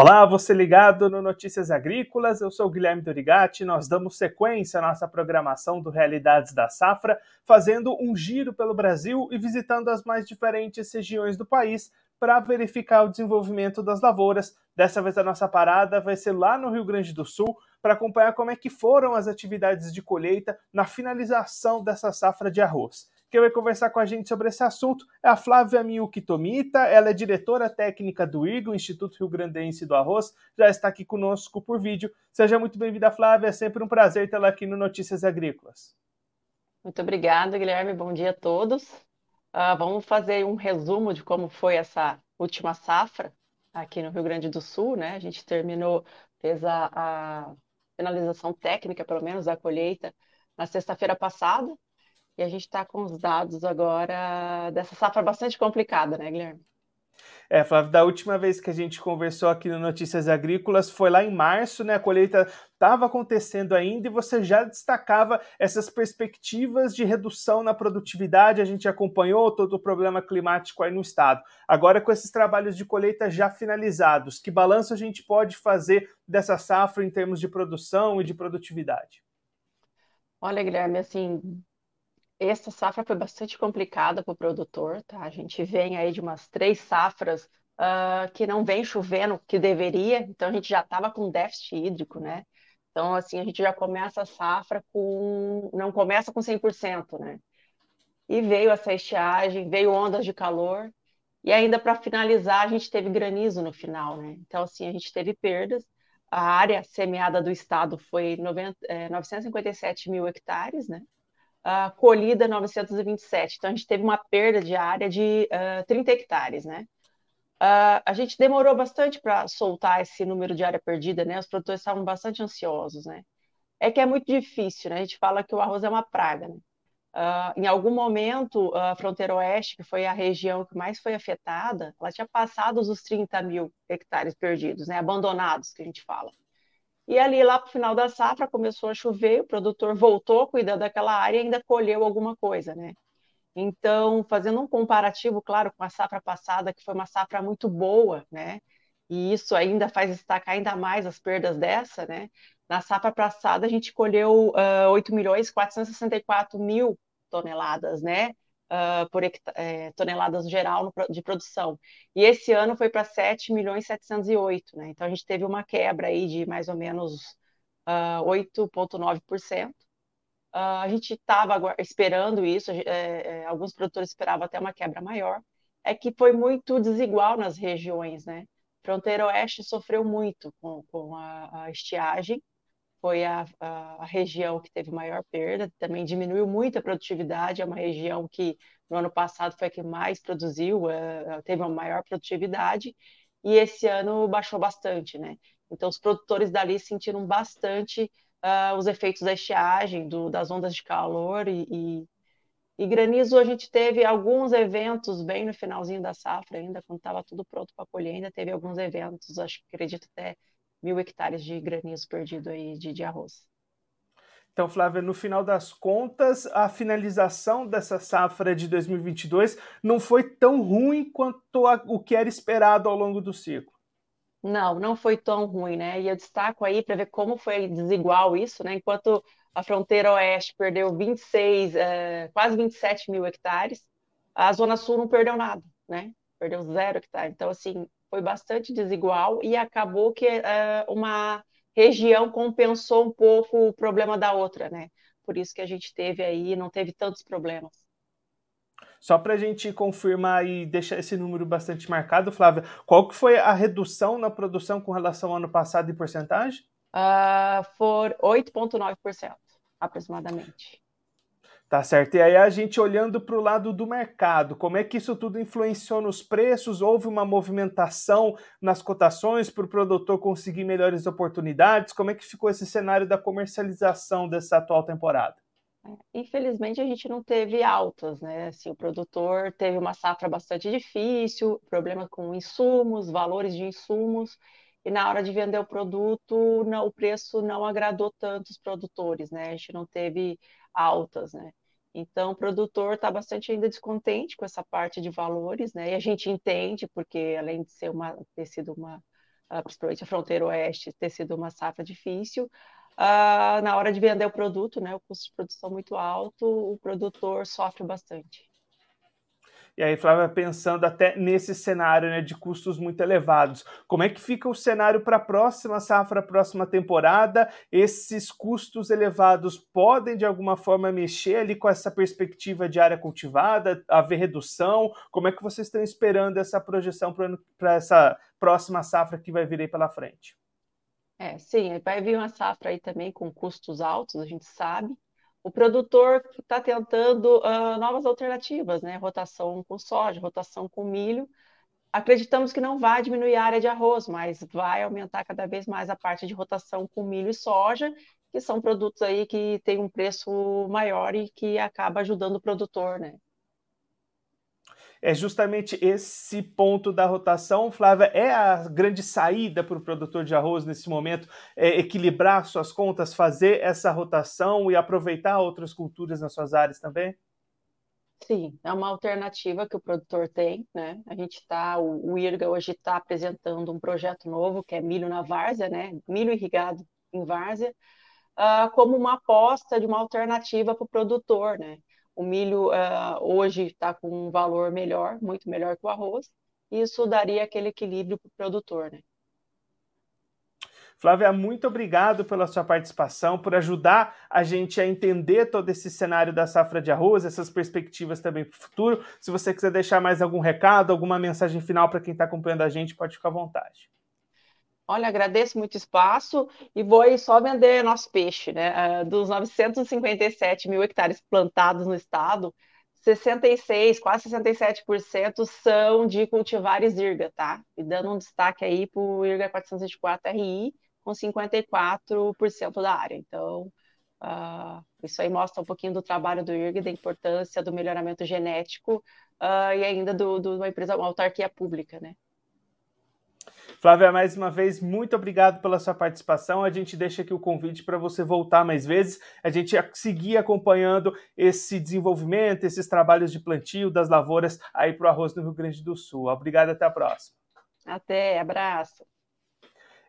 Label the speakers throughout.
Speaker 1: Olá, você ligado no Notícias Agrícolas, eu sou Guilherme Dorigati. Nós damos sequência à nossa programação do Realidades da Safra, fazendo um giro pelo Brasil e visitando as mais diferentes regiões do país para verificar o desenvolvimento das lavouras. Dessa vez a nossa parada vai ser lá no Rio Grande do Sul para acompanhar como é que foram as atividades de colheita na finalização dessa safra de arroz. Quem vai conversar com a gente sobre esse assunto é a Flávia Miyuki Tomita, ela é diretora técnica do IGO, Instituto Rio Grandense do Arroz, já está aqui conosco por vídeo. Seja muito bem-vinda, Flávia, é sempre um prazer tê-la aqui no Notícias Agrícolas.
Speaker 2: Muito obrigada, Guilherme, bom dia a todos. Uh, vamos fazer um resumo de como foi essa última safra aqui no Rio Grande do Sul, né? A gente terminou, fez a, a finalização técnica, pelo menos, da colheita na sexta-feira passada, e a gente está com os dados agora dessa safra bastante complicada, né, Guilherme?
Speaker 1: É, Flávio, da última vez que a gente conversou aqui no Notícias Agrícolas foi lá em março, né? A colheita estava acontecendo ainda e você já destacava essas perspectivas de redução na produtividade. A gente acompanhou todo o problema climático aí no estado. Agora, com esses trabalhos de colheita já finalizados, que balanço a gente pode fazer dessa safra em termos de produção e de produtividade?
Speaker 2: Olha, Guilherme, assim, essa safra foi bastante complicada para o produtor, tá? A gente vem aí de umas três safras uh, que não vem chovendo que deveria, então a gente já estava com déficit hídrico, né? Então, assim, a gente já começa a safra com. não começa com 100%, né? E veio essa estiagem, veio ondas de calor, e ainda para finalizar, a gente teve granizo no final, né? Então, assim, a gente teve perdas. A área semeada do estado foi 90, é, 957 mil hectares, né? Uh, colhida 927. Então, a gente teve uma perda de área de uh, 30 hectares, né? Uh, a gente demorou bastante para soltar esse número de área perdida, né? Os produtores estavam bastante ansiosos, né? É que é muito difícil, né? A gente fala que o arroz é uma praga, né? Uh, em algum momento, a fronteira oeste, que foi a região que mais foi afetada, ela tinha passado os 30 mil hectares perdidos, né? Abandonados, que a gente fala. E ali, lá para o final da safra, começou a chover, o produtor voltou a cuidar daquela área e ainda colheu alguma coisa, né? Então, fazendo um comparativo, claro, com a safra passada, que foi uma safra muito boa, né? E isso ainda faz destacar ainda mais as perdas dessa, né? Na safra passada, a gente colheu uh, 8 milhões 464 mil toneladas, né? Uh, por é, toneladas geral no, de produção. E esse ano foi para 7 milhões 708, né? Então a gente teve uma quebra aí de mais ou menos uh, 8,9%. Uh, a gente estava esperando isso, é, alguns produtores esperavam até uma quebra maior. É que foi muito desigual nas regiões, né? Fronteira Oeste sofreu muito com, com a, a estiagem, foi a, a, a, região que teve maior perda, também diminuiu muito a produtividade, é uma região que no ano passado foi a que mais produziu, uh, teve uma maior produtividade, e esse ano baixou bastante, né? Então, os produtores dali sentiram bastante uh, os efeitos da estiagem, do, das ondas de calor e, e, e, granizo. A gente teve alguns eventos bem no finalzinho da safra, ainda quando estava tudo pronto para colher, ainda teve alguns eventos, acho que acredito até mil hectares de granizo perdido aí de, de arroz.
Speaker 1: Então, Flávia, no final das contas, a finalização dessa safra de 2022 não foi tão ruim quanto a, o que era esperado ao longo do ciclo.
Speaker 2: Não, não foi tão ruim, né? E eu destaco aí para ver como foi desigual isso, né? Enquanto a fronteira oeste perdeu 26, é, quase 27 mil hectares, a Zona Sul não perdeu nada, né? Perdeu zero hectares. Então, assim, foi bastante desigual e acabou que uh, uma região compensou um pouco o problema da outra, né? Por isso que a gente teve aí, não teve tantos problemas.
Speaker 1: Só para a gente confirmar e deixar esse número bastante marcado, Flávia, qual que foi a redução na produção com relação ao ano passado em porcentagem?
Speaker 2: Uh, for 8,9%, aproximadamente.
Speaker 1: Tá certo. E aí a gente olhando para o lado do mercado, como é que isso tudo influenciou nos preços? Houve uma movimentação nas cotações para o produtor conseguir melhores oportunidades? Como é que ficou esse cenário da comercialização dessa atual temporada?
Speaker 2: É, infelizmente a gente não teve altas, né? Assim, o produtor teve uma safra bastante difícil, problema com insumos, valores de insumos, e na hora de vender o produto, não, o preço não agradou tanto os produtores, né? A gente não teve altas, né? Então, o produtor está bastante ainda descontente com essa parte de valores, né? E a gente entende, porque além de ser uma, ter sido uma uh, principalmente a fronteira oeste, ter sido uma safra difícil. Uh, na hora de vender o produto, né, o custo de produção muito alto, o produtor sofre bastante.
Speaker 1: E aí, Flávia, pensando até nesse cenário né, de custos muito elevados, como é que fica o cenário para a próxima safra, próxima temporada? Esses custos elevados podem, de alguma forma, mexer ali com essa perspectiva de área cultivada, haver redução? Como é que vocês estão esperando essa projeção para essa próxima safra que vai vir aí pela frente?
Speaker 2: É, sim, vai vir uma safra aí também com custos altos, a gente sabe o produtor está tentando uh, novas alternativas, né? Rotação com soja, rotação com milho. Acreditamos que não vai diminuir a área de arroz, mas vai aumentar cada vez mais a parte de rotação com milho e soja, que são produtos aí que têm um preço maior e que acaba ajudando o produtor, né?
Speaker 1: É justamente esse ponto da rotação, Flávia, é a grande saída para o produtor de arroz nesse momento, é equilibrar suas contas, fazer essa rotação e aproveitar outras culturas nas suas áreas também?
Speaker 2: Sim, é uma alternativa que o produtor tem, né? A gente está, o, o IRGA hoje está apresentando um projeto novo que é milho na várzea, né? Milho irrigado em várzea, uh, como uma aposta de uma alternativa para o produtor, né? O milho uh, hoje está com um valor melhor, muito melhor que o arroz, e isso daria aquele equilíbrio para o produtor, né?
Speaker 1: Flávia, muito obrigado pela sua participação, por ajudar a gente a entender todo esse cenário da safra de arroz, essas perspectivas também para o futuro. Se você quiser deixar mais algum recado, alguma mensagem final para quem está acompanhando a gente, pode ficar à vontade.
Speaker 2: Olha, agradeço muito espaço e vou só vender nosso peixe, né? Uh, dos 957 mil hectares plantados no estado, 66, quase 67% são de cultivares IRGA, tá? E dando um destaque aí para o IRGA 424 RI, com 54% da área. Então, uh, isso aí mostra um pouquinho do trabalho do IRGA, da importância do melhoramento genético uh, e ainda de uma empresa, uma autarquia pública, né?
Speaker 1: Flávia, mais uma vez, muito obrigado pela sua participação. A gente deixa aqui o convite para você voltar mais vezes, a gente seguir acompanhando esse desenvolvimento, esses trabalhos de plantio das lavouras aí para o arroz no Rio Grande do Sul. Obrigado, até a próxima.
Speaker 2: Até, abraço.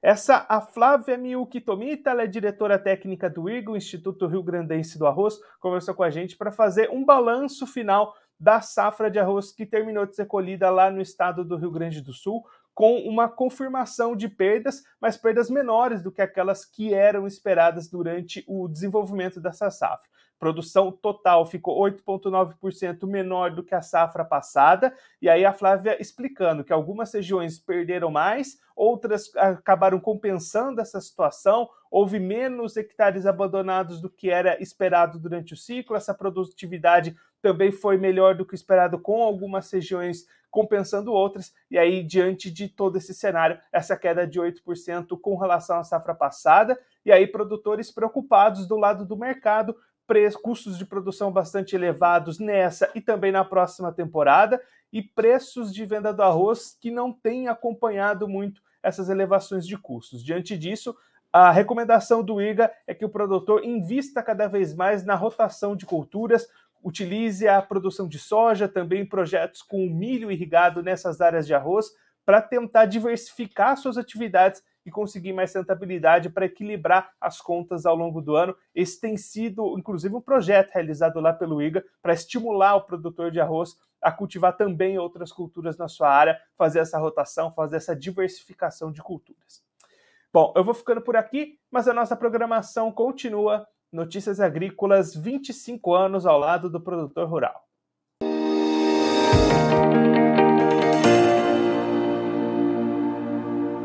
Speaker 1: Essa, a Flávia Miyuki Tomita, ela é diretora técnica do IGO, Instituto Rio Grandense do Arroz, conversou com a gente para fazer um balanço final da safra de arroz que terminou de ser colhida lá no estado do Rio Grande do Sul com uma confirmação de perdas, mas perdas menores do que aquelas que eram esperadas durante o desenvolvimento dessa safra. Produção total ficou 8,9% menor do que a safra passada, e aí a Flávia explicando que algumas regiões perderam mais, outras acabaram compensando essa situação, houve menos hectares abandonados do que era esperado durante o ciclo, essa produtividade também foi melhor do que esperado com algumas regiões compensando outras, e aí, diante de todo esse cenário, essa queda de 8% com relação à safra passada, e aí, produtores preocupados do lado do mercado, custos de produção bastante elevados nessa e também na próxima temporada, e preços de venda do arroz que não têm acompanhado muito essas elevações de custos. Diante disso, a recomendação do IGA é que o produtor invista cada vez mais na rotação de culturas, utilize a produção de soja, também projetos com milho irrigado nessas áreas de arroz, para tentar diversificar suas atividades e conseguir mais rentabilidade para equilibrar as contas ao longo do ano. Esse tem sido, inclusive, um projeto realizado lá pelo IGA para estimular o produtor de arroz a cultivar também outras culturas na sua área, fazer essa rotação, fazer essa diversificação de culturas. Bom, eu vou ficando por aqui, mas a nossa programação continua Notícias Agrícolas 25 anos ao lado do produtor rural.